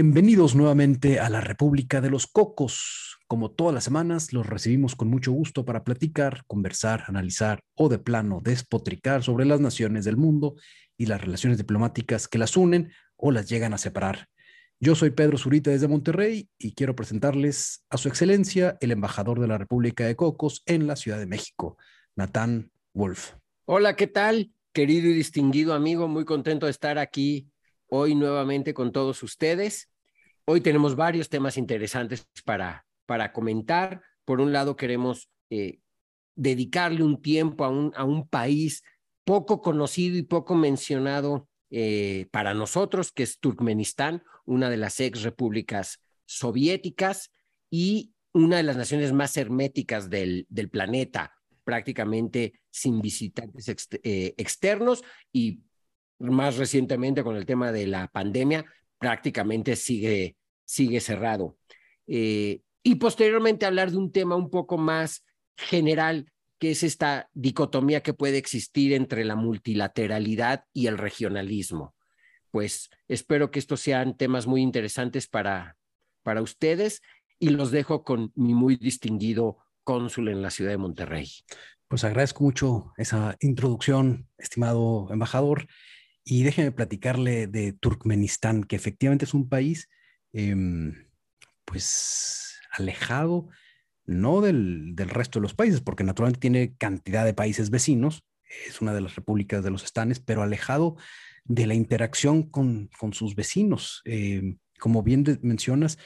Bienvenidos nuevamente a la República de los Cocos. Como todas las semanas, los recibimos con mucho gusto para platicar, conversar, analizar o de plano despotricar sobre las naciones del mundo y las relaciones diplomáticas que las unen o las llegan a separar. Yo soy Pedro Zurita desde Monterrey y quiero presentarles a su excelencia el embajador de la República de Cocos en la Ciudad de México, Natán Wolf. Hola, ¿qué tal? Querido y distinguido amigo, muy contento de estar aquí hoy nuevamente con todos ustedes. Hoy tenemos varios temas interesantes para, para comentar. Por un lado, queremos eh, dedicarle un tiempo a un, a un país poco conocido y poco mencionado eh, para nosotros, que es Turkmenistán, una de las ex repúblicas soviéticas y una de las naciones más herméticas del, del planeta, prácticamente sin visitantes eh, externos y más recientemente con el tema de la pandemia, prácticamente sigue, sigue cerrado. Eh, y posteriormente hablar de un tema un poco más general, que es esta dicotomía que puede existir entre la multilateralidad y el regionalismo. Pues espero que estos sean temas muy interesantes para, para ustedes y los dejo con mi muy distinguido cónsul en la ciudad de Monterrey. Pues agradezco mucho esa introducción, estimado embajador. Y déjeme platicarle de Turkmenistán, que efectivamente es un país, em, pues, alejado, no del, del, resto de los países, porque naturalmente tiene cantidad de países vecinos, es una de las repúblicas de los estanes, pero alejado de la interacción con, con sus vecinos. Em, como bien mencionas,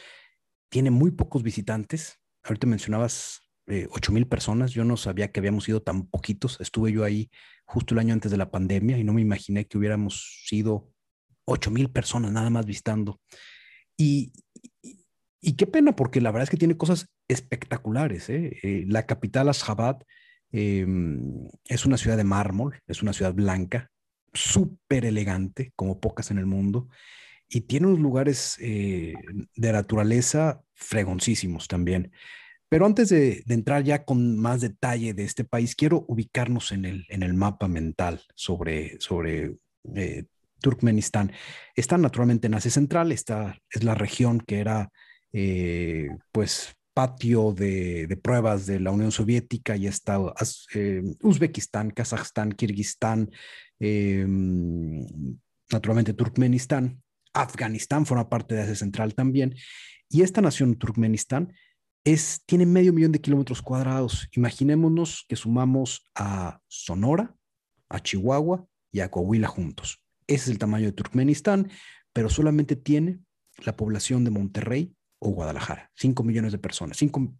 tiene muy pocos visitantes. Ahorita mencionabas eh, ocho mil personas. Yo no sabía que habíamos sido tan poquitos. Estuve yo ahí justo el año antes de la pandemia y no me imaginé que hubiéramos sido ocho mil personas nada más visitando. Y, y, qué pena, porque la verdad es que tiene cosas espectaculares. ¿eh? Eh, la capital, Ashgabat, em, es una ciudad de mármol, es una ciudad blanca, súper elegante, como pocas en el mundo, y tiene unos lugares de naturaleza fregoncísimos también. Pero antes de, entrar ya con más detalle de este país, quiero ubicarnos en el, en el mapa mental sobre, sobre eh, Turkmenistán. Está naturalmente en Asia Central, esta es la región que era eh, pues patio de, pruebas de la Unión Soviética y está eh, Uzbekistán, Kazajstán, Kirguistán, naturalmente Turkmenistán, Afganistán forma parte de Asia Central también. Y esta nación, Turkmenistán, es, tiene medio millón de kilómetros cuadrados. Imaginémonos que sumamos a Sonora, a Chihuahua y a Coahuila juntos. Ese es el tamaño de Turkmenistán, pero solamente tiene la población de Monterrey o Guadalajara, 5 millones de personas, 5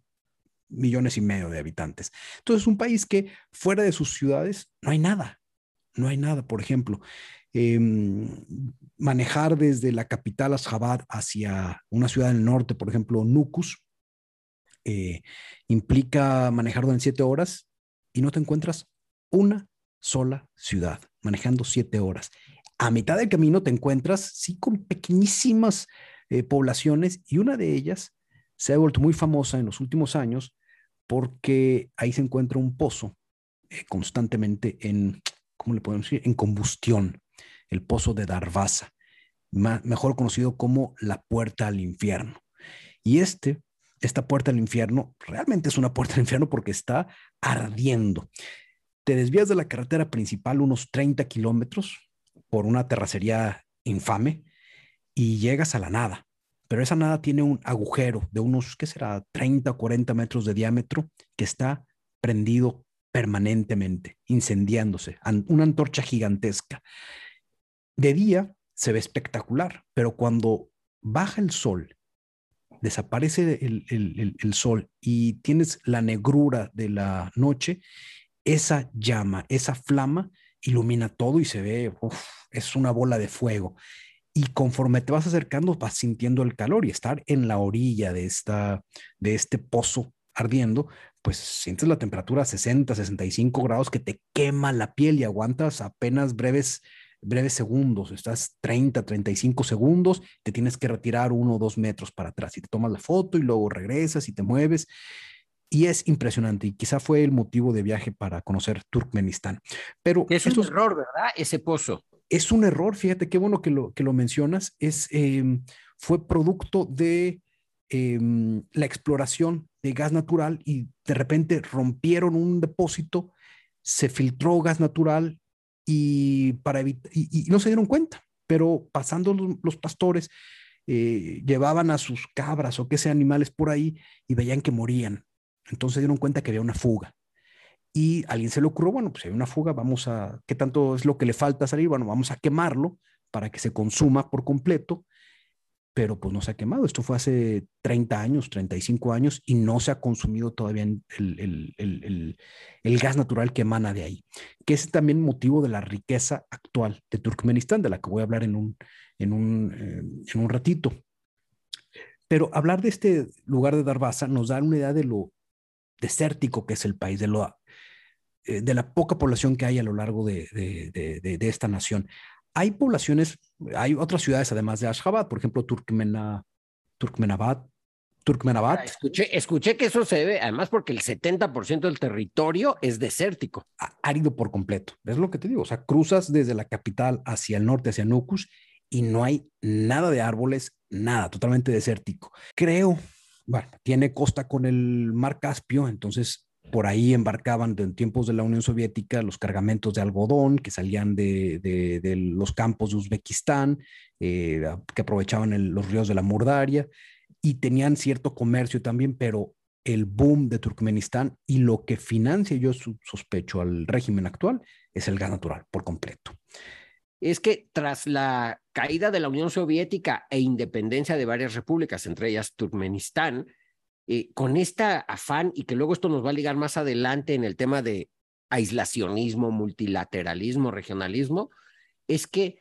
millones y medio de habitantes. Entonces, es un país que fuera de sus ciudades no hay nada, no hay nada. Por ejemplo, em, manejar desde la capital Ashgabat hacia una ciudad del norte, por ejemplo, Nukus, eh, implica manejar en siete horas y no te encuentras una sola ciudad manejando siete horas. A mitad del camino te encuentras, sí, con pequeñísimas eh, poblaciones y una de ellas se ha vuelto muy famosa en los últimos años porque ahí se encuentra un pozo eh, constantemente en, ¿cómo le podemos decir? En combustión, el pozo de Darvaza, mejor conocido como la puerta al infierno. Y este esta puerta al infierno realmente es una puerta al infierno porque está ardiendo. Te desvías de la carretera principal unos 30 kilómetros por una terracería infame y llegas a la nada. Pero esa nada tiene un agujero de unos, ¿qué será? 30 o 40 metros de diámetro que está prendido permanentemente, incendiándose, una antorcha gigantesca. De día se ve espectacular, pero cuando baja el sol desaparece el, sol y tienes la negrura de la noche, esa llama, esa flama ilumina todo y se ve, es una bola de fuego. y conforme te vas acercando vas sintiendo el calor y estar en la orilla de, esta, de este pozo ardiendo, pues sientes la temperatura a 60, 65 grados que te quema la piel y aguantas apenas breves, breves segundos, estás 30, 35 segundos, te tienes que retirar uno o dos metros para atrás y te tomas la foto y luego regresas y te mueves. Y es impresionante y quizá fue el motivo de viaje para conocer Turkmenistán. Pero es un error, ¿verdad? Ese pozo. Es un error, fíjate qué bueno que lo, que lo mencionas. Es, em, fue producto de em, la exploración de gas natural y de repente rompieron un depósito, se filtró gas natural y, para y, no se dieron cuenta, pero pasando los, pastores eh, llevaban a sus cabras o qué sea animales por ahí y veían que morían. Entonces dieron cuenta que había una fuga. Y a alguien se le ocurrió, bueno, pues hay una fuga, vamos a, ¿qué tanto es lo que le falta salir? Bueno, vamos a quemarlo para que se consuma por completo pero pues no se ha quemado. Esto fue hace 30 años, 35 años y no se ha consumido todavía el, gas natural que emana de ahí, que es también motivo de la riqueza actual de Turkmenistán, de la que voy a hablar en un, en un, eh, en un ratito. Pero hablar de este lugar de Darbaza nos da una idea de lo desértico que es el país, de, lo, eh, de la poca población que hay a lo largo de, de, de esta nación hay poblaciones, hay otras ciudades además de Ashgabat, por ejemplo, Turkmena, Turkmenabad. Turkmenabad. Ah, escuché, escuché que eso se debe, además, porque el 70% del territorio es desértico. Árido por completo. Es lo que te digo. O sea, cruzas desde la capital hacia el norte, hacia Nukus, y no hay nada de árboles, nada, totalmente desértico. Creo, bueno, tiene costa con el mar Caspio, entonces por ahí embarcaban en tiempos de la Unión Soviética los cargamentos de algodón que salían de, los campos de Uzbekistán, eh, que aprovechaban los ríos de la Mordaria y tenían cierto comercio también, pero el boom de Turkmenistán y lo que financia, yo sospecho, al régimen actual es el gas natural por completo. Es que tras la caída de la Unión Soviética e independencia de varias repúblicas, entre ellas Turkmenistán, eh, con esta afán y que luego esto nos va a ligar más adelante en el tema de aislacionismo, multilateralismo, regionalismo, es que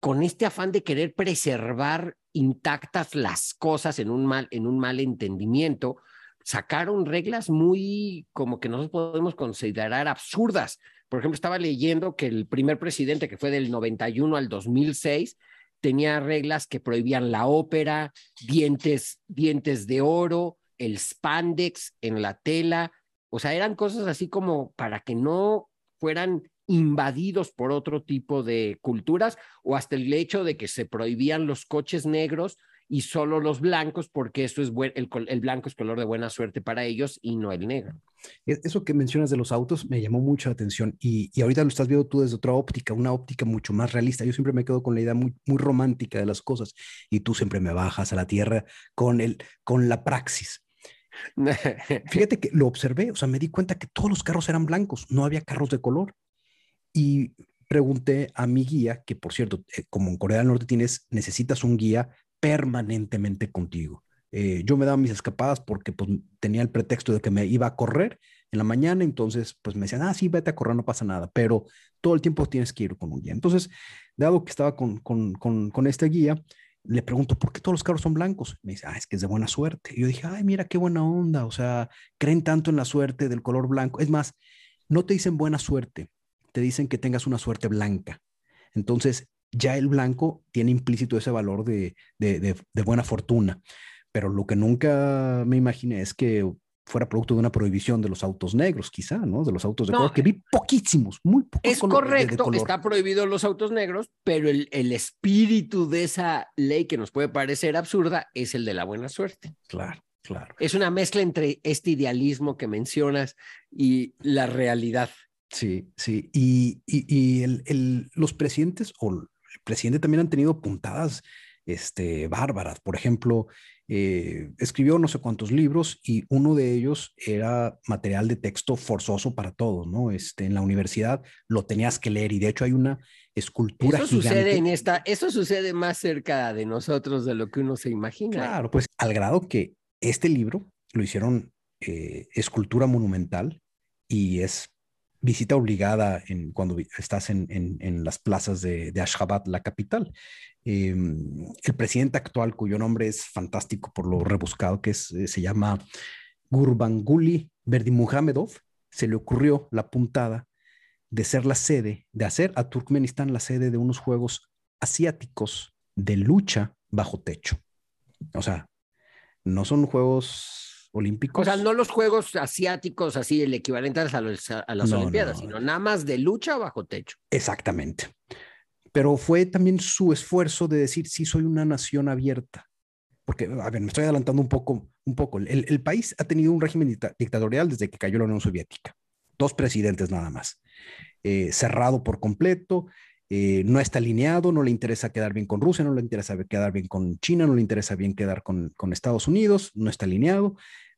con este afán de querer preservar intactas las cosas en un mal, en un mal entendimiento, sacaron reglas muy como que nosotros podemos considerar absurdas. Por ejemplo, estaba leyendo que el primer presidente, que fue del 91 al 2006, tenía reglas que prohibían la ópera, dientes, dientes de oro, el spandex en la tela, o sea, eran cosas así como para que no fueran invadidos por otro tipo de culturas o hasta el hecho de que se prohibían los coches negros y solo los blancos porque eso es el, el, blanco es color de buena suerte para ellos y no el negro. E, eso que mencionas de los autos me llamó mucho la atención y, y, ahorita lo estás viendo tú desde otra óptica, una óptica mucho más realista. Yo siempre me quedo con la idea muy, muy romántica de las cosas y tú siempre me bajas a la tierra con, el, con la praxis. Fíjate que lo observé, o sea, me di cuenta que todos los carros eran blancos, no había carros de color. Y pregunté a mi guía, que por cierto, eh, como en Corea del Norte tienes, necesitas un guía permanentemente contigo. Eh, yo me daba mis escapadas porque pues, tenía el pretexto de que me iba a correr en la mañana, entonces pues me decían, ah, sí, vete a correr, no pasa nada, pero todo el tiempo tienes que ir con un guía. Entonces, dado que estaba con, con, con, con este guía, le pregunto, ¿por qué todos los carros son blancos? Me dice, ah, es que es de buena suerte. Y yo dije, ay, mira qué buena onda. O sea, creen tanto en la suerte del color blanco. Es más, no te dicen buena suerte, te dicen que tengas una suerte blanca. Entonces, ya el blanco tiene implícito ese valor de, de, de buena fortuna. Pero lo que nunca me imaginé es que fuera producto de una prohibición de los autos negros, quizá, ¿no? De los autos de color, que vi poquísimos, muy pocos. Es correcto, está prohibido los autos negros, pero el, el, espíritu de esa ley que nos puede parecer absurda es el de la buena suerte. Claro, claro. Es una mezcla entre este idealismo que mencionas y la realidad. Sí, sí. Y, y, y el, el, los presidentes, o el presidente también han tenido puntadas este, bárbaras. Por ejemplo, eh, escribió no sé cuántos libros y uno de ellos era material de texto forzoso para todos, ¿no? Este, en la universidad lo tenías que leer y de hecho hay una escultura eso Sucede en esta, eso sucede más cerca de nosotros de lo que uno se imagina. Claro, pues al grado que este libro lo hicieron eh, escultura monumental y es visita obligada cuando estás en, en, las plazas de, de, Ashgabat, la capital. Em, el presidente actual, cuyo nombre es fantástico por lo rebuscado que es, eh, se llama Gurbanguly Berdimuhamedov, se le ocurrió la puntada de ser la sede, de hacer a Turkmenistán la sede de unos Juegos Asiáticos de lucha bajo techo. O sea, no son Juegos Olímpicos. O sea, no los Juegos Asiáticos, así el equivalente a, las Olimpiadas, sino nada más de lucha bajo techo. Exactamente. Pero fue también su esfuerzo de decir, sí, soy una nación abierta. Porque, a ver, me estoy adelantando un poco. Un poco. El, el país ha tenido un régimen dictatorial desde que cayó la Unión Soviética. Dos presidentes nada más. Eh, cerrado por completo, eh, no está alineado, no le interesa quedar bien con Rusia, no le interesa quedar bien con China, no le interesa bien quedar con, con Estados Unidos, no está alineado,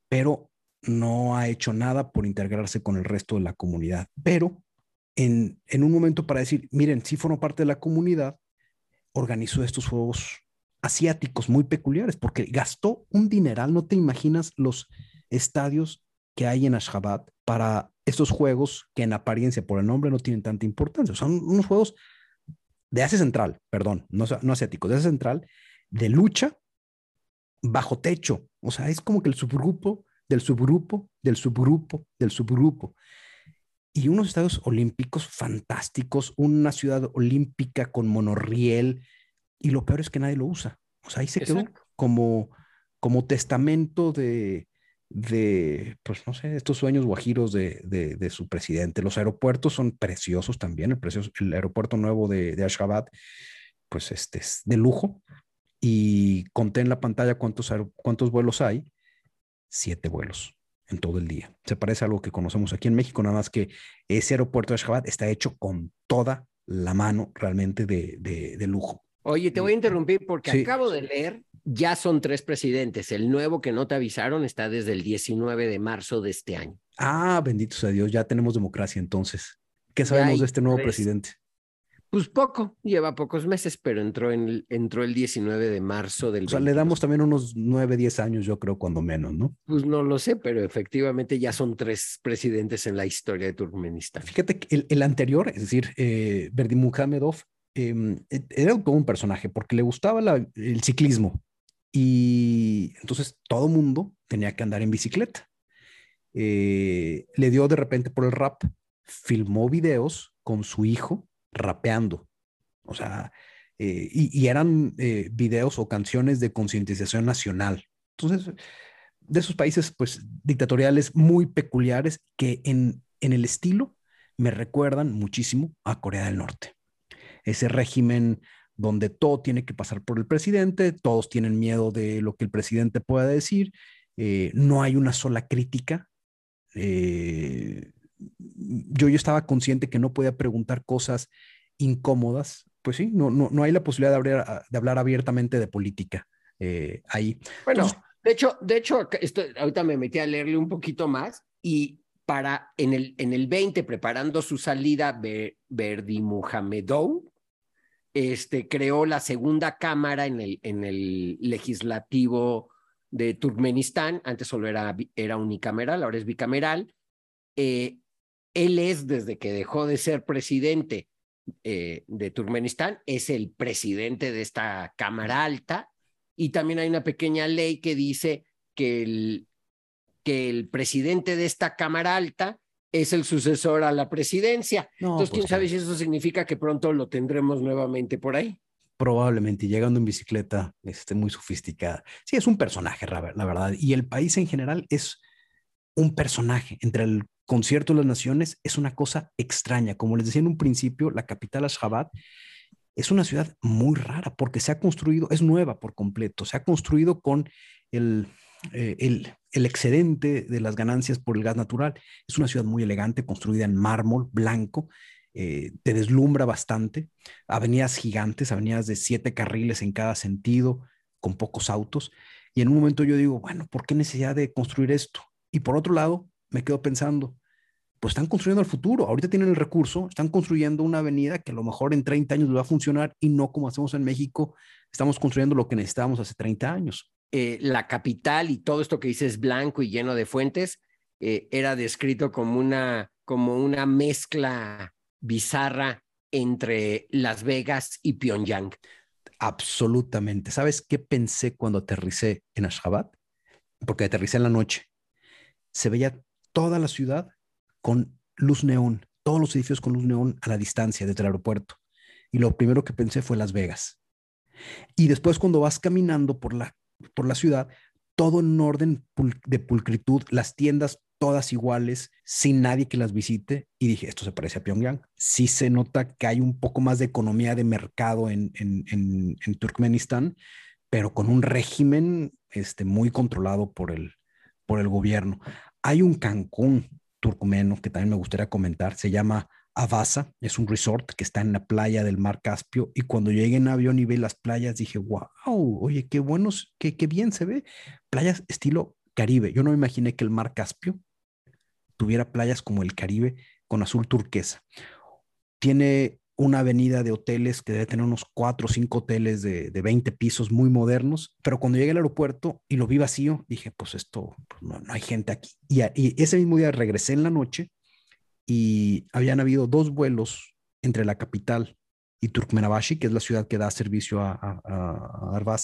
pero no ha hecho nada por integrarse con el resto de la comunidad. Pero en, un momento para decir, miren, si formo parte de la comunidad, organizó estos juegos asiáticos muy peculiares, porque gastó un dineral, no te imaginas los estadios que hay en Ashgabat para estos juegos que en apariencia por el nombre no tienen tanta importancia. Son unos juegos de Asia Central, perdón, no, no asiáticos, de Asia Central, de lucha bajo techo. O sea, es como que el subgrupo del subgrupo, del subgrupo, del subgrupo. Y unos estadios olímpicos fantásticos, una ciudad olímpica con monorriel, y lo peor es que nadie lo usa. O sea, ahí se quedó como, como testamento de, de, pues no sé, estos sueños guajiros de, de, su presidente. Los aeropuertos son preciosos también. El, precioso, el aeropuerto nuevo de, de Ashgabat, pues este es de lujo. Y conté en la pantalla cuántos, cuántos vuelos hay. Siete vuelos en todo el día. Se parece a algo que conocemos aquí en México, nada más que ese aeropuerto de Ashgabat está hecho con toda la mano realmente de, de lujo. Oye, te voy a interrumpir porque acabo de leer ya son tres presidentes. El nuevo que no te avisaron está desde el 19 de marzo de este año. Ah, bendito sea Dios, ya tenemos democracia entonces. ¿Qué sabemos de este nuevo presidente? Pues poco, lleva pocos meses, pero entró, en el, entró el 19 de marzo del... O sea, le damos también unos 9, 10 años, yo creo, cuando menos, ¿no? Pues no lo sé, pero efectivamente ya son tres presidentes en la historia de Turkmenistán. Fíjate que el, anterior, es decir, eh, Berdimuhamedov, em, e, era como un personaje porque le gustaba el ciclismo y entonces todo mundo tenía que andar en bicicleta. Eh, le dio de repente por el rap, filmó videos con su hijo rapeando. O sea, eh, y, eran eh, videos o canciones de concientización nacional. Entonces, de esos países, pues, dictatoriales muy peculiares que en, en el estilo me recuerdan muchísimo a Corea del Norte. Ese régimen donde todo tiene que pasar por el presidente, todos tienen miedo de lo que el presidente pueda decir, eh, no hay una sola crítica. Eh, yo, yo estaba consciente que no podía preguntar cosas incómodas, pues sí, no, no, no hay la posibilidad de hablar, de hablar abiertamente de política eh, ahí. Bueno, de hecho, de hecho esto, ahorita me metí a leerle un poquito más y para en el, en el 20, preparando su salida, Verdi Muhamedou, este, creó la segunda cámara en el, en el legislativo de Turkmenistán, antes solo era, era unicameral, ahora es bicameral. Eh, él es, desde que dejó de ser presidente eh, de Turkmenistán, es el presidente de esta Cámara Alta y también hay una pequeña ley que dice que el, que el presidente de esta Cámara Alta es el sucesor a la presidencia. Entonces, quién pues sabe si eso significa que pronto lo tendremos nuevamente por ahí. Probablemente, llegando en bicicleta, este, muy sofisticada. Sí, es un personaje, la verdad. Y el país en general es un personaje. Entre el concierto de las naciones es una cosa extraña. Como les decía en un principio, la capital Ashgabat es una ciudad muy rara porque se ha construido, es nueva por completo, se ha construido con el, eh, el, excedente de las ganancias por el gas natural. Es una ciudad muy elegante, construida en mármol blanco, eh, te deslumbra bastante. Avenidas gigantes, avenidas de siete carriles en cada sentido, con pocos autos. Y en un momento yo digo, bueno, ¿por qué necesidad de construir esto? Y por otro lado, me quedo pensando, pues están construyendo el futuro. Ahorita tienen el recurso, están construyendo una avenida que a lo mejor en 30 años va a funcionar y no como hacemos en México, estamos construyendo lo que necesitábamos hace 30 años. Eh, la capital y todo esto que dices blanco y lleno de fuentes, eh, era descrito como una, como una mezcla bizarra entre Las Vegas y Pyongyang. Absolutamente. ¿Sabes qué pensé cuando aterricé en Ashgabat? Porque aterricé en la noche. Se veía toda la ciudad con luz neón, todos los edificios con luz neón a la distancia desde el aeropuerto. Y lo primero que pensé fue Las Vegas. Y después cuando vas caminando por la, por la ciudad, todo en orden de pulcritud, las tiendas todas iguales, sin nadie que las visite. Y dije, esto se parece a Pyongyang. Sí se nota que hay un poco más de economía de mercado en, en, en, Turkmenistán, pero con un régimen este, muy controlado por el, por el gobierno. Hay un Cancún turcmeno que también me gustaría comentar, se llama Avasa, es un resort que está en la playa del Mar Caspio y cuando llegué en avión y vi las playas dije, wow, oye, qué buenos, qué, qué bien se ve. Playas estilo Caribe. Yo no me imaginé que el Mar Caspio tuviera playas como el Caribe con azul turquesa. Tiene una avenida de hoteles que debe tener unos cuatro o cinco hoteles de, de 20 pisos muy modernos, pero cuando llegué al aeropuerto y lo vi vacío, dije, pues esto, pues no, no, hay gente aquí. Y, ese mismo día regresé en la noche y habían habido dos vuelos entre la capital y Turkmenabashi, que es la ciudad que da servicio a, a,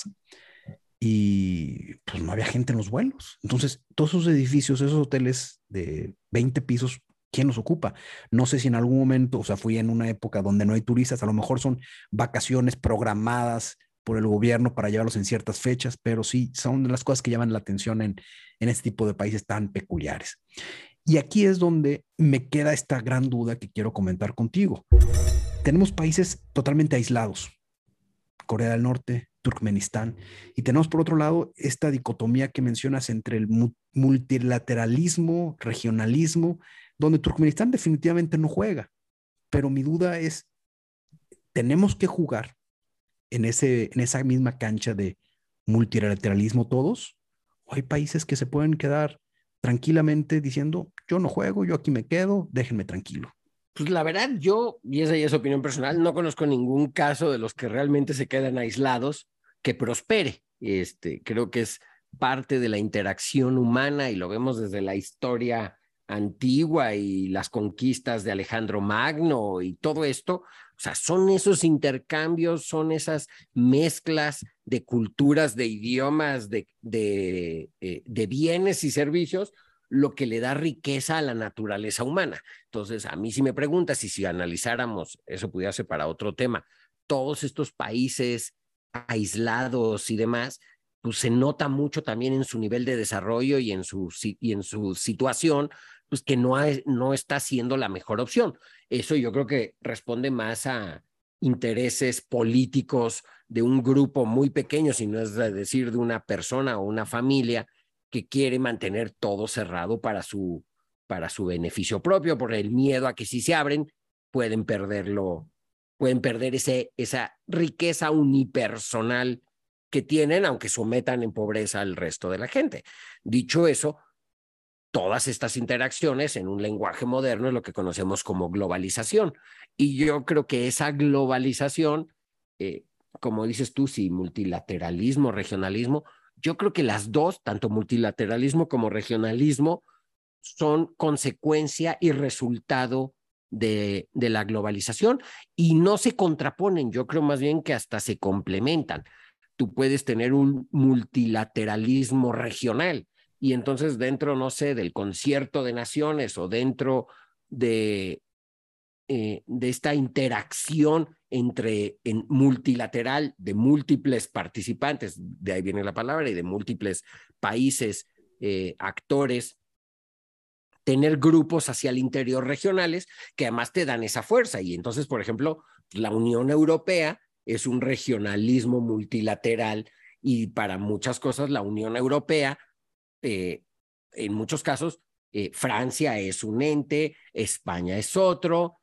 y pues no había gente en los vuelos. Entonces, todos esos edificios, esos hoteles de 20 pisos, ¿quién los ocupa? No sé si en algún momento, o sea, fui en una época donde no hay turistas, a lo mejor son vacaciones programadas por el gobierno para llevarlos en ciertas fechas, pero sí, son las cosas que llaman la atención en, en este tipo de países tan peculiares. Y aquí es donde me queda esta gran duda que quiero comentar contigo. Tenemos países totalmente aislados. Corea del Norte, Turkmenistán. Y tenemos por otro lado esta dicotomía que mencionas entre el multilateralismo, regionalismo, donde Turkmenistán definitivamente no juega. Pero mi duda es, ¿tenemos que jugar en, ese, en esa misma cancha de multilateralismo todos? ¿O hay países que se pueden quedar tranquilamente diciendo, yo no juego, yo aquí me quedo, déjenme tranquilo? Pues la verdad, yo, y esa ya es opinión personal, no conozco ningún caso de los que realmente se quedan aislados que prospere. Este, creo que es parte de la interacción humana y lo vemos desde la historia antigua y las conquistas de Alejandro Magno y todo esto. O sea, son esos intercambios, son esas mezclas de culturas, de idiomas, de, eh, de bienes y servicios lo que le da riqueza a la naturaleza humana. Entonces, a mí si me preguntas y si analizáramos, eso pudiera ser para otro tema, todos estos países aislados y demás, pues se nota mucho también en su nivel de desarrollo y en su, y en su situación, pues que no, no está siendo la mejor opción. Eso yo creo que responde más a intereses políticos de un grupo muy pequeño, si no es decir de una persona o una familia que quiere mantener todo cerrado para su, para su beneficio propio, por el miedo a que si se abren pueden perderlo, pueden perder ese, esa riqueza unipersonal que tienen, aunque sometan en pobreza al resto de la gente. Dicho eso, todas estas interacciones en un lenguaje moderno es lo que conocemos como globalización. Y yo creo que esa globalización, eh, como dices tú, si multilateralismo, regionalismo, yo creo que las dos, tanto multilateralismo como regionalismo, son consecuencia y resultado de, de, la globalización y no se contraponen, yo creo más bien que hasta se complementan. Tú puedes tener un multilateralismo regional y entonces dentro, no sé, del concierto de naciones o dentro de, eh, de esta interacción entre en multilateral de múltiples participantes, de ahí viene la palabra, y de múltiples países, eh, actores, tener grupos hacia el interior regionales que además te dan esa fuerza. Y entonces, por ejemplo, la Unión Europea es un regionalismo multilateral y para muchas cosas la Unión Europea, eh, en muchos casos, eh, Francia es un ente, España es otro,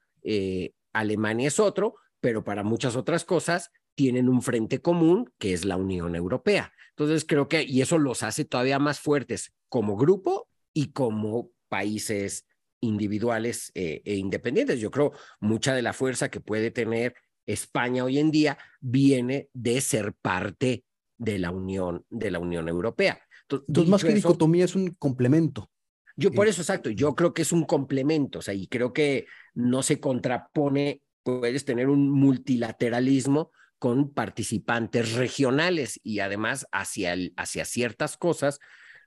Alemania es otro, pero para muchas otras cosas tienen un frente común que es la Unión Europea. Entonces creo que, y eso los hace todavía más fuertes como grupo y como países individuales eh, e independientes. Yo creo mucha de la fuerza que puede tener España hoy en día viene de ser parte de la Unión, de la Unión Europea. Entonces, más que dicotomía es un complemento. Yo por eso, exacto, yo creo que es un complemento, o sea, y creo que no se contrapone, puedes tener un multilateralismo con participantes regionales y además hacia, el, hacia ciertas cosas,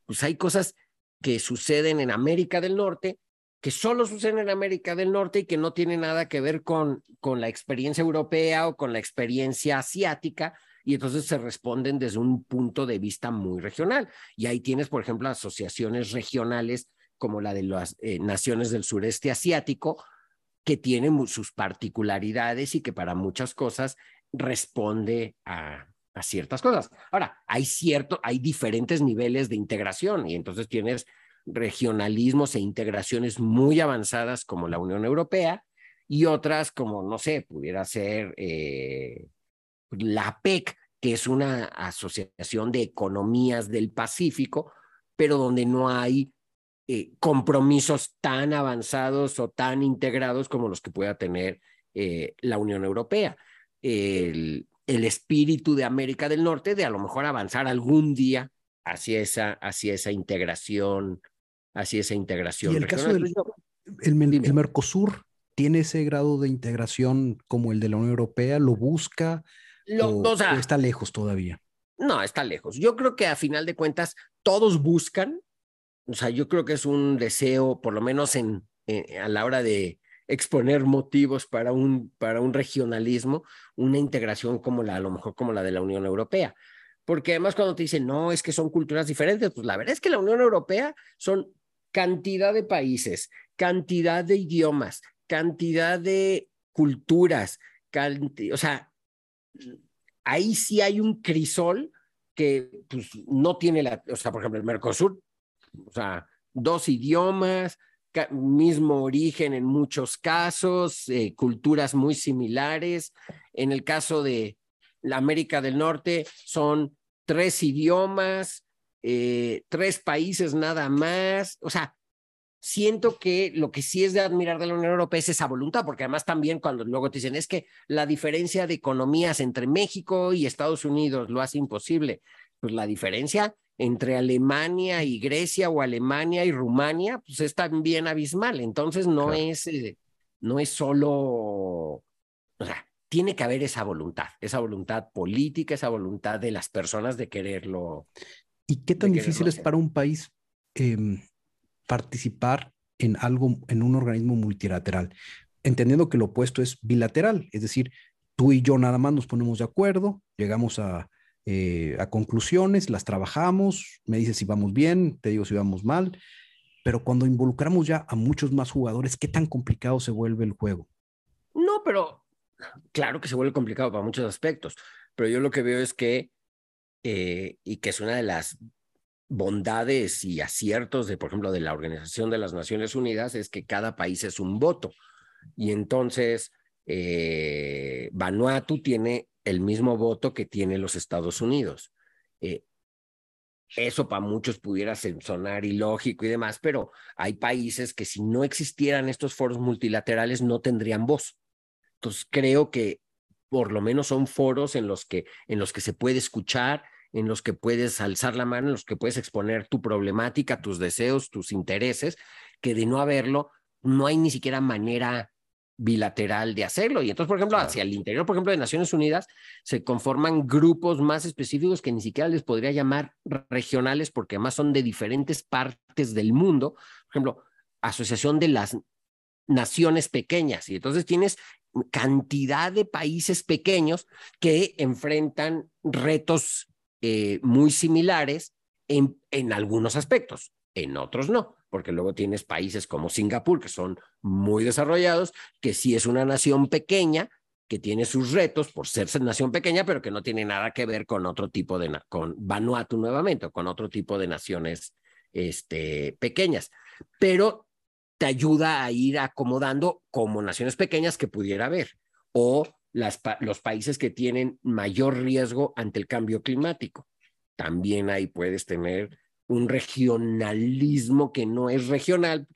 pues hay cosas que suceden en América del Norte que solo suceden en América del Norte y que no tienen nada que ver con, con la experiencia europea o con la experiencia asiática, y entonces se responden desde un punto de vista muy regional. Y ahí tienes, por ejemplo, asociaciones regionales como la de las eh, naciones del sureste asiático, que tienen sus particularidades y que para muchas cosas responde a, ciertas cosas. Ahora, hay cierto, hay diferentes niveles de integración y entonces tienes regionalismos e integraciones muy avanzadas como la Unión Europea y otras como, no sé, pudiera ser eh, la PEC, que es una asociación de economías del Pacífico, pero donde no hay eh, compromisos tan avanzados o tan integrados como los que pueda tener eh, la Unión Europea. El, el, espíritu de América del Norte de a lo mejor avanzar algún día hacia esa, hacia esa integración Así esa integración. Y el caso del el, Mercosur tiene ese grado de integración como el de la Unión Europea, lo busca o, está lejos todavía. No, está lejos. Yo creo que a final de cuentas todos buscan, o sea, yo creo que es un deseo, por lo menos en, a la hora de exponer motivos para un, para un regionalismo, una integración como la, a lo mejor como la de la Unión Europea. Porque además cuando te dicen, no, es que son culturas diferentes, pues la verdad es que la Unión Europea son cantidad de países, cantidad de idiomas, cantidad de culturas, o sea, ahí sí hay un crisol que pues, no tiene la, o sea, por ejemplo, el Mercosur, o sea, dos idiomas, mismo origen en muchos casos, eh, culturas muy similares. En el caso de la América del Norte son tres idiomas, eh, tres países nada más. O sea, siento que lo que sí es de admirar de la Unión Europea es esa voluntad, porque además también cuando luego te dicen es que la diferencia de economías entre México y Estados Unidos lo hace imposible, pues la diferencia entre Alemania y Grecia o Alemania y Rumania, pues es también abismal. Entonces no es, eh, no es solo, o sea, tiene que haber esa voluntad, esa voluntad política, esa voluntad de las personas de quererlo. ¿Y qué tan difícil es para un país em, participar en algo, en un organismo multilateral? Entendiendo que lo opuesto es bilateral, es decir, tú y yo nada más nos ponemos de acuerdo, llegamos a, eh, a conclusiones, las trabajamos, me dices si vamos bien, te digo si vamos mal, pero cuando involucramos ya a muchos más jugadores, ¿qué tan complicado se vuelve el juego? No, pero claro que se vuelve complicado para muchos aspectos, pero yo lo que veo es que eh, y que es una de las bondades y aciertos de, por ejemplo, de la Organización de las Naciones Unidas, es que cada país es un voto. Y entonces, eh, Vanuatu tiene el mismo voto que tiene los Estados Unidos. Eh, eso para muchos pudiera sonar ilógico y demás, pero hay países que si no existieran estos foros multilaterales no tendrían voz. Entonces creo que por lo menos son foros en los que, en los que se puede escuchar, en los que puedes alzar la mano, en los que puedes exponer tu problemática, tus deseos, tus intereses, que de no haberlo, no hay ni siquiera manera bilateral de hacerlo. Y entonces, por ejemplo, hacia el interior, por ejemplo, de Naciones Unidas, se conforman grupos más específicos que ni siquiera les podría llamar regionales, porque además son de diferentes partes del mundo. Por ejemplo, Asociación de las Naciones Pequeñas. Y entonces tienes cantidad de países pequeños que enfrentan retos eh, muy similares en, en algunos aspectos, en otros no, porque luego tienes países como Singapur, que son muy desarrollados, que sí es una nación pequeña, que tiene sus retos por ser nación pequeña, pero que no tiene nada que ver con otro tipo de, con Vanuatu nuevamente, o con otro tipo de naciones este, pequeñas. Pero te ayuda a ir acomodando como naciones pequeñas que pudiera haber, o los países que tienen mayor riesgo ante el cambio climático. También ahí puedes tener un regionalismo que no es regional,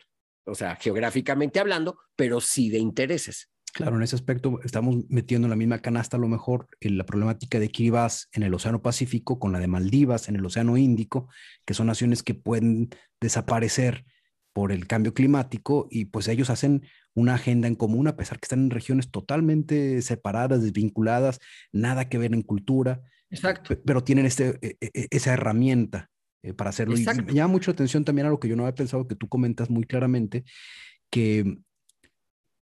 o sea, geográficamente hablando, pero sí de intereses. Claro, en ese aspecto estamos metiendo en la misma canasta a lo mejor en la problemática de Kiribati en el Océano Pacífico con la de Maldivas en el Océano Índico, que son naciones que pueden desaparecer por el cambio climático y pues ellos hacen una agenda en común a pesar que están en regiones totalmente separadas, desvinculadas, nada que ver en cultura. Exacto. Pero tienen este, e, e, e, esa herramienta eh, para hacerlo. Y me llama mucho la atención también a lo que yo no había pensado, que tú comentas muy claramente, que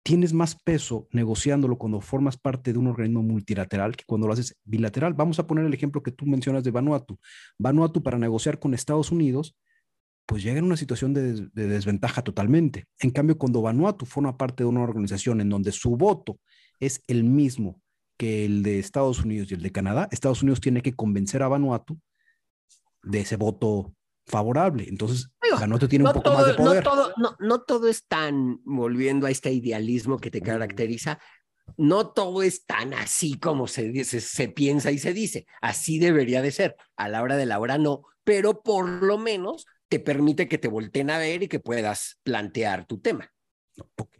tienes más peso negociándolo cuando formas parte de un organismo multilateral que cuando lo haces bilateral. Vamos a poner el ejemplo que tú mencionas de Vanuatu. Vanuatu para negociar con Estados Unidos, pues llega en una situación de, desventaja totalmente. En cambio, cuando Vanuatu forma parte de una organización en donde su voto es el mismo que el de Estados Unidos y el de Canadá, Estados Unidos tiene que convencer a Vanuatu de ese voto favorable. Entonces, Vanuatu tiene un poco más de poder. No todo, no, todo es tan, volviendo a este idealismo que te caracteriza, no todo es tan así como se, dice, se piensa y se dice. Así debería de ser. A la hora de la hora no, pero por lo menos te permite que te volteen a ver y que puedas plantear tu tema. Ok.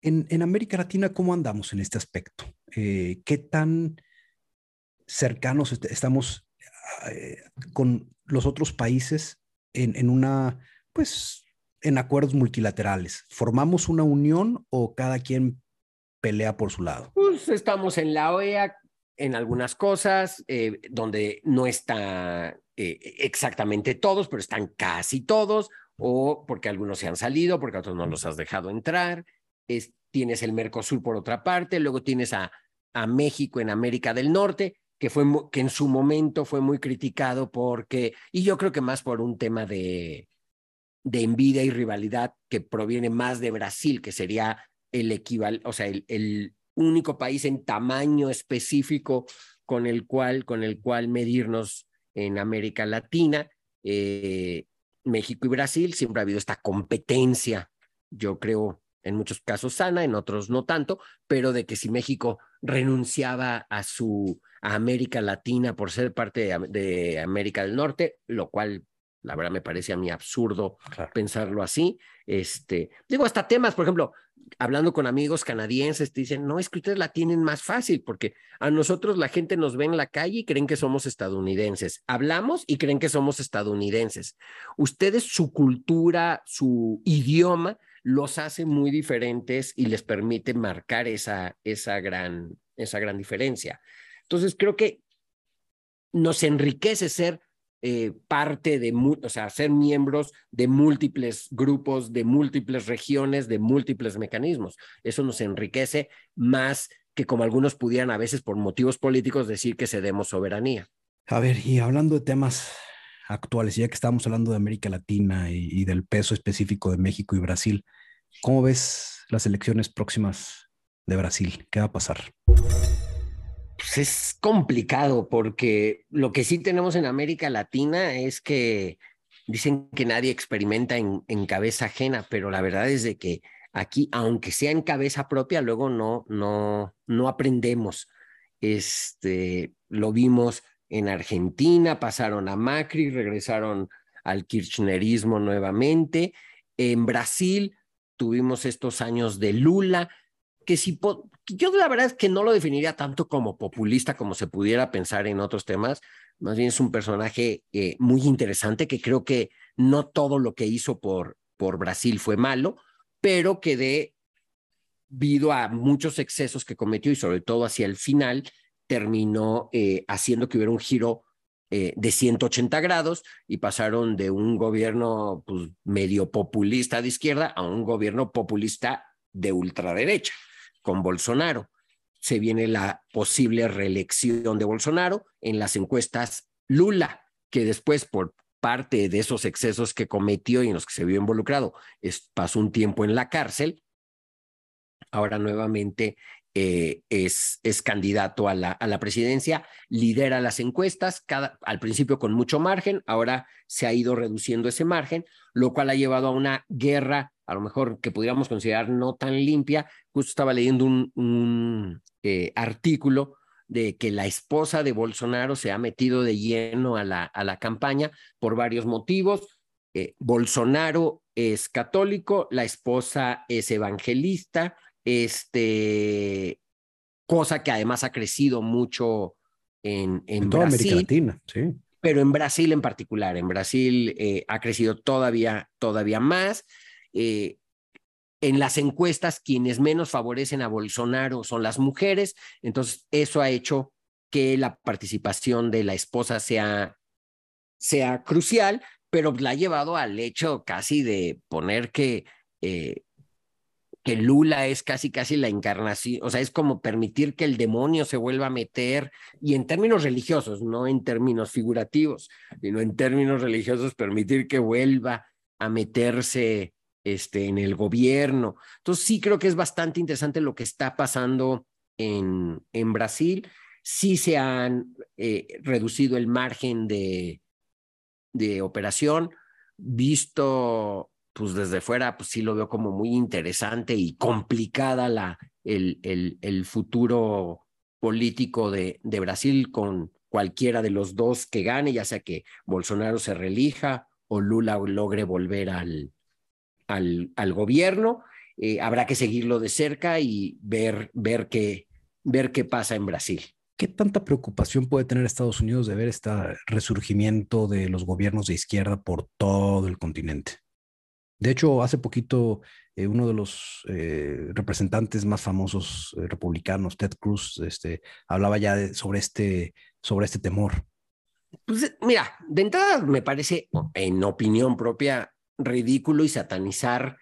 En, en América Latina, ¿cómo andamos en este aspecto? Eh, ¿Qué tan cercanos estamos eh, con los otros países en, en, una, pues, en acuerdos multilaterales? ¿Formamos una unión o cada quien pelea por su lado? Pues estamos en la OEA en algunas cosas, eh, donde no está eh, exactamente todos, pero están casi todos, o porque algunos se han salido, porque otros no los has dejado entrar. Es, tienes el Mercosur por otra parte, luego tienes a, a México en América del Norte, que, fue, que en su momento fue muy criticado porque, y yo creo que más por un tema de, de envidia y rivalidad que proviene más de Brasil, que sería el equivalente, o sea, el, el, único país en tamaño específico con el cual, con el cual medirnos en América Latina. Eh, México y Brasil siempre ha habido esta competencia, yo creo, en muchos casos sana, en otros no tanto, pero de que si México renunciaba a su a América Latina por ser parte de, América del Norte, lo cual la verdad me parece a mí absurdo pensarlo así. Este, digo, hasta temas, por ejemplo, hablando con amigos canadienses, te dicen, no, es que ustedes la tienen más fácil, porque a nosotros la gente nos ve en la calle y creen que somos estadounidenses. Hablamos y creen que somos estadounidenses. Ustedes, su cultura, su idioma, los hace muy diferentes y les permite marcar esa, esa, gran, esa gran diferencia. Entonces, creo que nos enriquece ser eh, parte de, o sea, ser miembros de múltiples grupos, de múltiples regiones, de múltiples mecanismos. Eso nos enriquece más que como algunos pudieran a veces por motivos políticos decir que cedemos soberanía. A ver, y hablando de temas actuales, ya que estamos hablando de América Latina y, y del peso específico de México y Brasil, ¿cómo ves las elecciones próximas de Brasil? ¿Qué va a pasar? Pues, es complicado porque lo que sí tenemos en América Latina es que dicen que nadie experimenta en, en cabeza ajena, pero la verdad es de que aquí, aunque sea en cabeza propia, luego no, no, no aprendemos. Este, lo vimos en Argentina, pasaron a Macri, regresaron al kirchnerismo nuevamente. En Brasil tuvimos estos años de Lula, que si yo la verdad es que no lo definiría tanto como populista como se pudiera pensar en otros temas, más bien es un personaje eh, muy interesante que creo que no todo lo que hizo por, por Brasil fue malo, pero que debido a muchos excesos que cometió y sobre todo hacia el final, terminó eh, haciendo que hubiera un giro eh, de 180 grados y pasaron de un gobierno pues, medio populista de izquierda a un gobierno populista de ultraderecha con Bolsonaro. Se viene la posible reelección de Bolsonaro en las encuestas Lula, que después por parte de esos excesos que cometió y en los que se vio involucrado, pasó un tiempo en la cárcel. Ahora nuevamente eh, es, es, candidato a la, a la, presidencia, lidera las encuestas, al principio con mucho margen, ahora se ha ido reduciendo ese margen, lo cual ha llevado a una guerra a lo mejor que pudiéramos considerar no tan limpia. Justo estaba leyendo un, eh, artículo de que la esposa de Bolsonaro se ha metido de lleno a la, a la campaña por varios motivos. Eh, Bolsonaro es católico, la esposa es evangelista, este, cosa que además ha crecido mucho en, en, América Latina, sí. pero en Brasil en particular, en Brasil eh, ha crecido todavía, todavía más. Eh, en las encuestas, quienes menos favorecen a Bolsonaro son las mujeres, entonces eso ha hecho que la participación de la esposa sea, sea crucial, pero la ha llevado al hecho casi de poner que eh, que Lula es casi, casi la encarnación, o sea, es como permitir que el demonio se vuelva a meter, y en términos religiosos, no en términos figurativos, sino en términos religiosos, permitir que vuelva a meterse este, en el gobierno. Entonces, sí creo que es bastante interesante lo que está pasando en, en Brasil. Sí se han eh, reducido el margen de, de operación, visto pues desde fuera, pues sí lo veo como muy interesante y complicada la, el, el, el futuro político de, de Brasil con cualquiera de los dos que gane, ya sea que Bolsonaro se relija o Lula logre volver al, al, al gobierno. Eh, habrá que seguirlo de cerca y ver, ver, qué, ver qué pasa en Brasil. ¿Qué tanta preocupación puede tener Estados Unidos de ver este resurgimiento de los gobiernos de izquierda por todo el continente? De hecho, hace poquito eh, uno de los eh, representantes más famosos eh, republicanos, Ted Cruz, este, hablaba ya sobre, este, sobre este temor. Pues mira, de entrada me parece, en opinión propia, ridículo y satanizar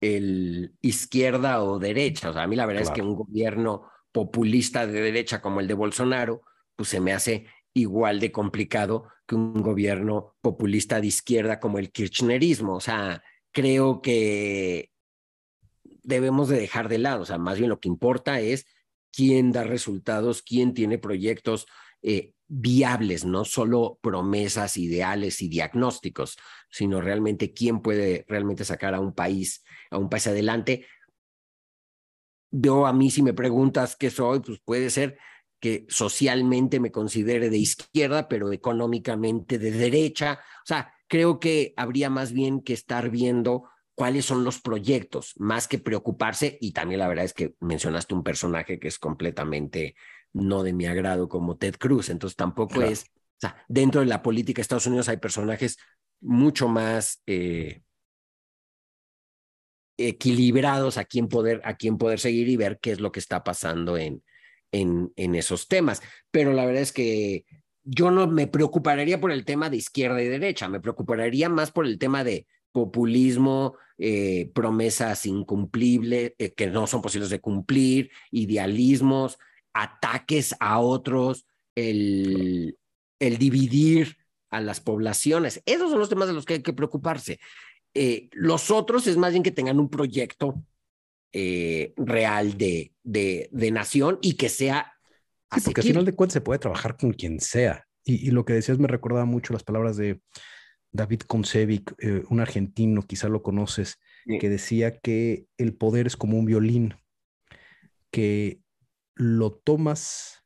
el izquierda o derecha. O sea, a mí la verdad es que un gobierno populista de derecha como el de Bolsonaro, pues se me hace igual de complicado que un gobierno populista de izquierda como el kirchnerismo. O sea, creo que debemos de dejar de lado, o sea, más bien lo que importa es quién da resultados, quién tiene proyectos eh, viables, no solo promesas, ideales y diagnósticos, sino realmente quién puede realmente sacar a un país, a un país adelante. Yo a mí si me preguntas qué soy, pues puede ser que socialmente me considere de izquierda, pero económicamente de derecha. O sea, creo que habría más bien que estar viendo cuáles son los proyectos, más que preocuparse. Y también la verdad es que mencionaste un personaje que es completamente no de mi agrado como Ted Cruz, entonces tampoco es, o sea, dentro de la política de Estados Unidos hay personajes mucho más eh, equilibrados a quien poder, a poder seguir y ver qué es lo que está pasando en, en, en esos temas. Pero la verdad es que yo no me preocuparía por el tema de izquierda y derecha, me preocuparía más por el tema de populismo, eh, promesas incumplibles eh, que no son posibles de cumplir, idealismos, ataques a otros, el, el dividir a las poblaciones. Esos son los temas de los que hay que preocuparse. Eh, los otros es más bien que tengan un proyecto real de, de, de nación y que sea Sí, porque al final de cuentas se puede trabajar con quien sea. Y, lo que decías me recordaba mucho las palabras de David Koncevic, eh, un argentino, quizá lo conoces, que decía que el poder es como un violín, que lo tomas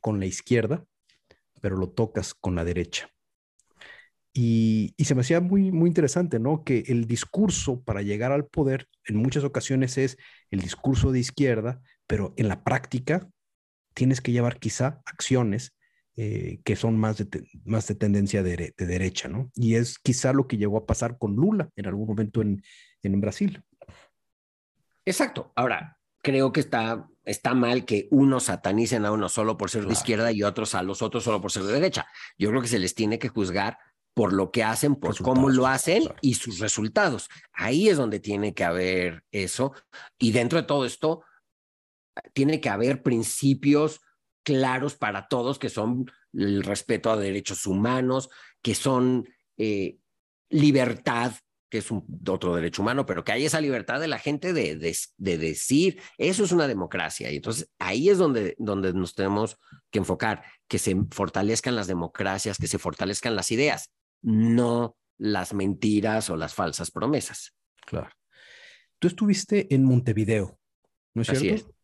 con la izquierda, pero lo tocas con la derecha. Y, y, se me hacía muy, muy interesante, ¿no? Que el discurso para llegar al poder en muchas ocasiones es el discurso de izquierda, pero en la práctica tienes que llevar quizá acciones eh, que son más de, más de tendencia de, derecha, ¿no? Y es quizá lo que llegó a pasar con Lula en algún momento en, en Brasil. Exacto. Ahora, creo que está, está mal que unos satanicen a uno solo por ser de izquierda y otros a los otros solo por ser de derecha. Yo creo que se les tiene que juzgar por lo que hacen, por cómo lo hacen y sus resultados. Ahí es donde tiene que haber eso. Y dentro de todo esto, tiene que haber principios claros para todos, que son el respeto a derechos humanos, que son eh, libertad, que es un, otro derecho humano, pero que hay esa libertad de la gente de, de, decir, eso es una democracia. Y entonces ahí es donde, donde nos tenemos que enfocar, que se fortalezcan las democracias, que se fortalezcan las ideas, no las mentiras o las falsas promesas. Claro. Tú estuviste en Montevideo, ¿no es cierto?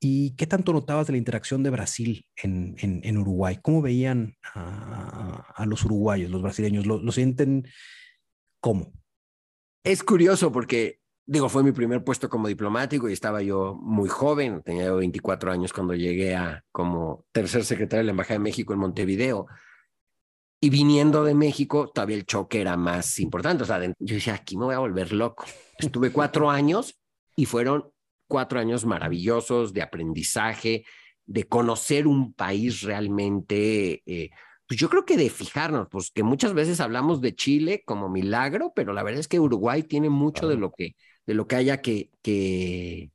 ¿Y qué tanto notabas de la interacción de Brasil en, en, Uruguay? ¿Cómo veían a, los uruguayos, los brasileños? ¿Lo, sienten cómo? Es curioso porque, digo, fue mi primer puesto como diplomático y estaba yo muy joven, tenía 24 años cuando llegué a como tercer secretario de la Embajada de México en Montevideo. Y viniendo de México, todavía el choque era más importante. O sea, yo decía, aquí me voy a volver loco. Estuve cuatro años y fueron cuatro años maravillosos de aprendizaje, de conocer un país realmente, eh, pues yo creo que de fijarnos, pues que muchas veces hablamos de Chile como milagro, pero la verdad es que Uruguay tiene mucho de lo que, de lo que haya que, que,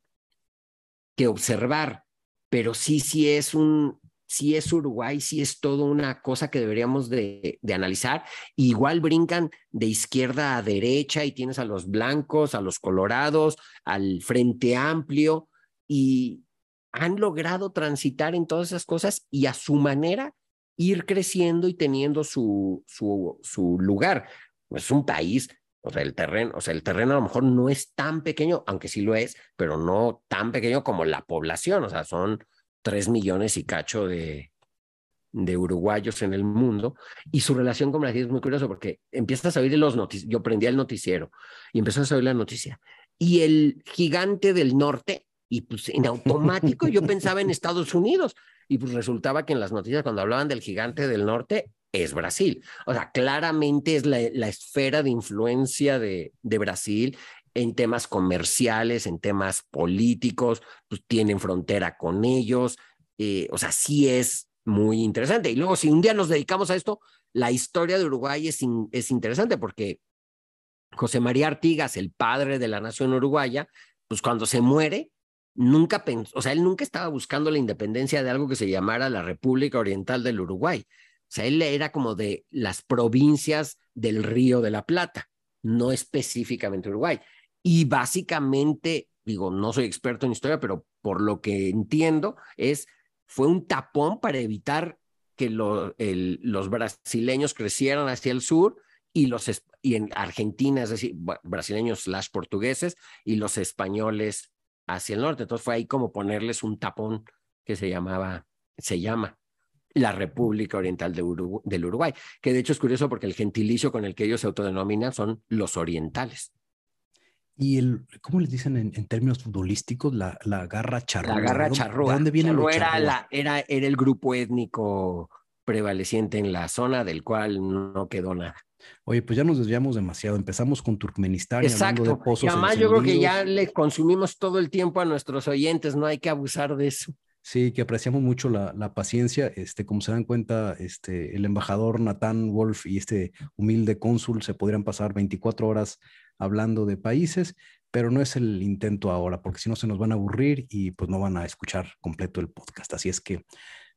que observar, pero sí, sí es un, sí es Uruguay, sí es todo una cosa que deberíamos de, de, analizar. Igual brincan de izquierda a derecha y tienes a los blancos, a los colorados, al Frente Amplio y han logrado transitar en todas esas cosas y a su manera ir creciendo y teniendo su, su, lugar. Es un país o sea, el terreno, o sea, el terreno a lo mejor no es tan pequeño, aunque sí lo es, pero no tan pequeño como la población. O sea, son tres millones y cacho de, de uruguayos en el mundo y su relación con Brasil es muy curiosa porque empiezas a oír los noticias, yo prendía el noticiero y empezás a oír la noticia y el gigante del norte y pues en automático yo pensaba en Estados Unidos y pues resultaba que en las noticias cuando hablaban del gigante del norte es Brasil. O sea, claramente es la, la esfera de influencia de, de Brasil en temas comerciales, en temas políticos, pues tienen frontera con ellos, eh, o sea, sí es muy interesante. Y luego, si un día nos dedicamos a esto, la historia de Uruguay es, es interesante porque José María Artigas, el padre de la nación uruguaya, pues cuando se muere, nunca pensó, o sea, él nunca estaba buscando la independencia de algo que se llamara la República Oriental del Uruguay. O sea, él era como de las provincias del Río de la Plata, no específicamente Uruguay. Y básicamente, digo, no soy experto en historia, pero por lo que entiendo, es, fue un tapón para evitar que lo, los brasileños crecieran hacia el sur y los y en Argentina, es decir, brasileños slash portugueses y los españoles hacia el norte. Entonces fue ahí como ponerles un tapón que se llamaba, se llama la República Oriental de Urugu del Uruguay, que de hecho es curioso porque el gentilicio con el que ellos se autodenominan son los orientales. Y el, ¿cómo les dicen en, en términos futbolísticos? La, la, garra charrúa. La garra charrúa. ¿De dónde viene charrúa era, la, era, era el grupo étnico prevaleciente en la zona del cual no quedó nada. Oye, pues ya nos desviamos demasiado. Empezamos con Turkmenistán. Exacto. Y hablando de pozos y además yo creo que ya le consumimos todo el tiempo a nuestros oyentes, no hay que abusar de eso. Sí, que apreciamos mucho la, la, paciencia. Este, como se dan cuenta, este, el embajador Nathan Wolf y este humilde cónsul se podrían pasar 24 horas hablando de países, pero no es el intento ahora, porque si no se nos van a aburrir y pues no van a escuchar completo el podcast. Así es que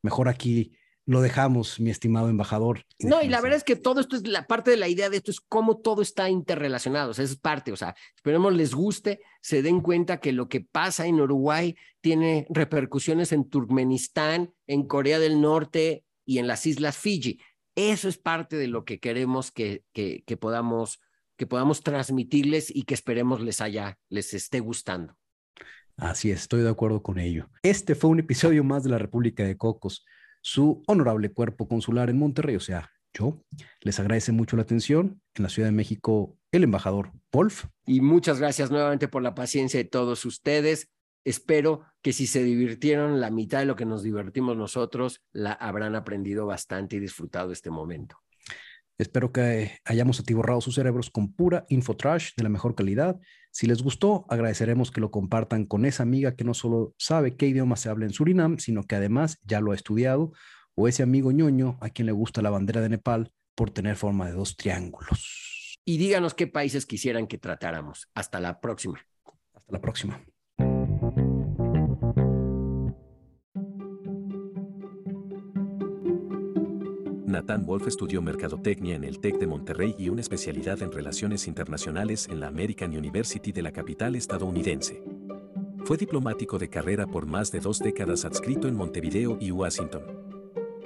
mejor aquí lo dejamos, mi estimado embajador. No, y la verdad es que todo esto es la parte de la idea de esto, es cómo todo está interrelacionado, o sea, es parte, o sea, esperemos les guste, se den cuenta que lo que pasa en Uruguay tiene repercusiones en Turkmenistán, en Corea del Norte y en las Islas Fiji. Eso es parte de lo que queremos que, que, que podamos que podamos transmitirles y que esperemos les haya, les esté gustando. Así es, estoy de acuerdo con ello. Este fue un episodio más de la República de Cocos su honorable cuerpo consular en Monterrey, o sea, yo. Les agradece mucho la atención. En la Ciudad de México, el embajador Wolf. Y muchas gracias nuevamente por la paciencia de todos ustedes. Espero que si se divirtieron la mitad de lo que nos divertimos nosotros, la habrán aprendido bastante y disfrutado este momento. Espero que hayamos atiborrado sus cerebros con pura infotrash de la mejor calidad. Si les gustó, agradeceremos que lo compartan con esa amiga que no solo sabe qué idioma se habla en Surinam, sino que además ya lo ha estudiado, o ese amigo ñoño a quien le gusta la bandera de Nepal por tener forma de dos triángulos. Y díganos qué países quisieran que tratáramos. Hasta la próxima. Hasta la próxima. Nathan Wolf estudió mercadotecnia en el TEC de Monterrey y una especialidad en relaciones internacionales en la American University de la capital estadounidense. Fue diplomático de carrera por más de dos décadas adscrito en Montevideo y Washington.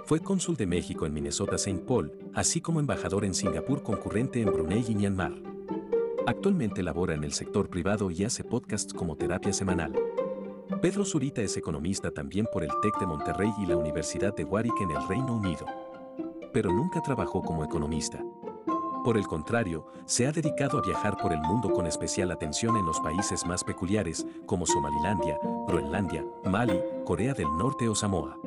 Fue cónsul de México en Minnesota St. Paul, así como embajador en Singapur concurrente en Brunei y Myanmar. Actualmente labora en el sector privado y hace podcasts como terapia semanal. Pedro Zurita es economista también por el TEC de Monterrey y la Universidad de Warwick en el Reino Unido pero nunca trabajó como economista. Por el contrario, se ha dedicado a viajar por el mundo con especial atención en los países más peculiares, como Somalilandia, Groenlandia, Mali, Corea del Norte o Samoa.